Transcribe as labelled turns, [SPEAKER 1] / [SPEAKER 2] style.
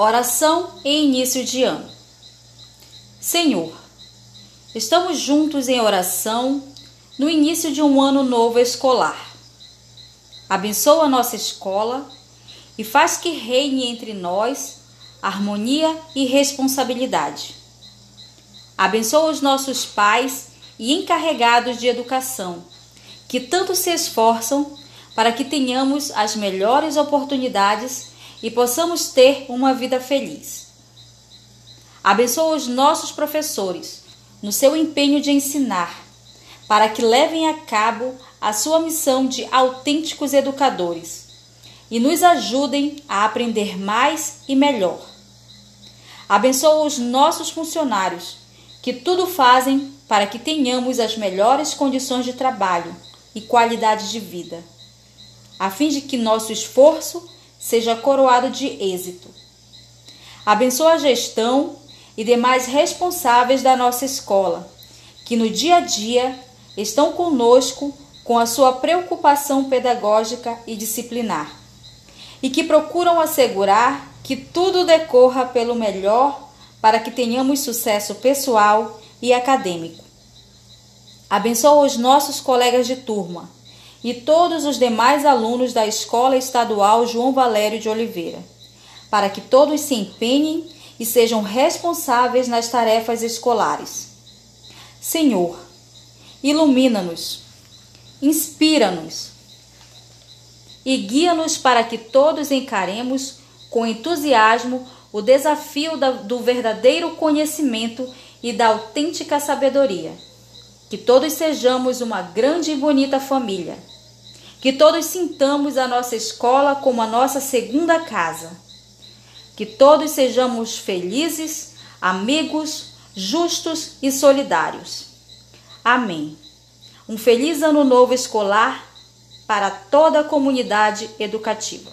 [SPEAKER 1] Oração em início de ano. Senhor, estamos juntos em oração no início de um ano novo escolar. Abençoa nossa escola e faz que reine entre nós harmonia e responsabilidade. Abençoa os nossos pais e encarregados de educação, que tanto se esforçam para que tenhamos as melhores oportunidades e possamos ter uma vida feliz. Abençoa os nossos professores no seu empenho de ensinar, para que levem a cabo a sua missão de autênticos educadores e nos ajudem a aprender mais e melhor. Abençoa os nossos funcionários, que tudo fazem para que tenhamos as melhores condições de trabalho e qualidade de vida, a fim de que nosso esforço seja coroado de êxito. Abençoa a gestão e demais responsáveis da nossa escola, que no dia a dia estão conosco com a sua preocupação pedagógica e disciplinar, e que procuram assegurar que tudo decorra pelo melhor para que tenhamos sucesso pessoal e acadêmico. Abençoa os nossos colegas de turma e todos os demais alunos da Escola Estadual João Valério de Oliveira, para que todos se empenhem e sejam responsáveis nas tarefas escolares. Senhor, ilumina-nos, inspira-nos e guia-nos para que todos encaremos com entusiasmo o desafio do verdadeiro conhecimento e da autêntica sabedoria que todos sejamos uma grande e bonita família. Que todos sintamos a nossa escola como a nossa segunda casa. Que todos sejamos felizes, amigos, justos e solidários. Amém. Um feliz ano novo escolar para toda a comunidade educativa.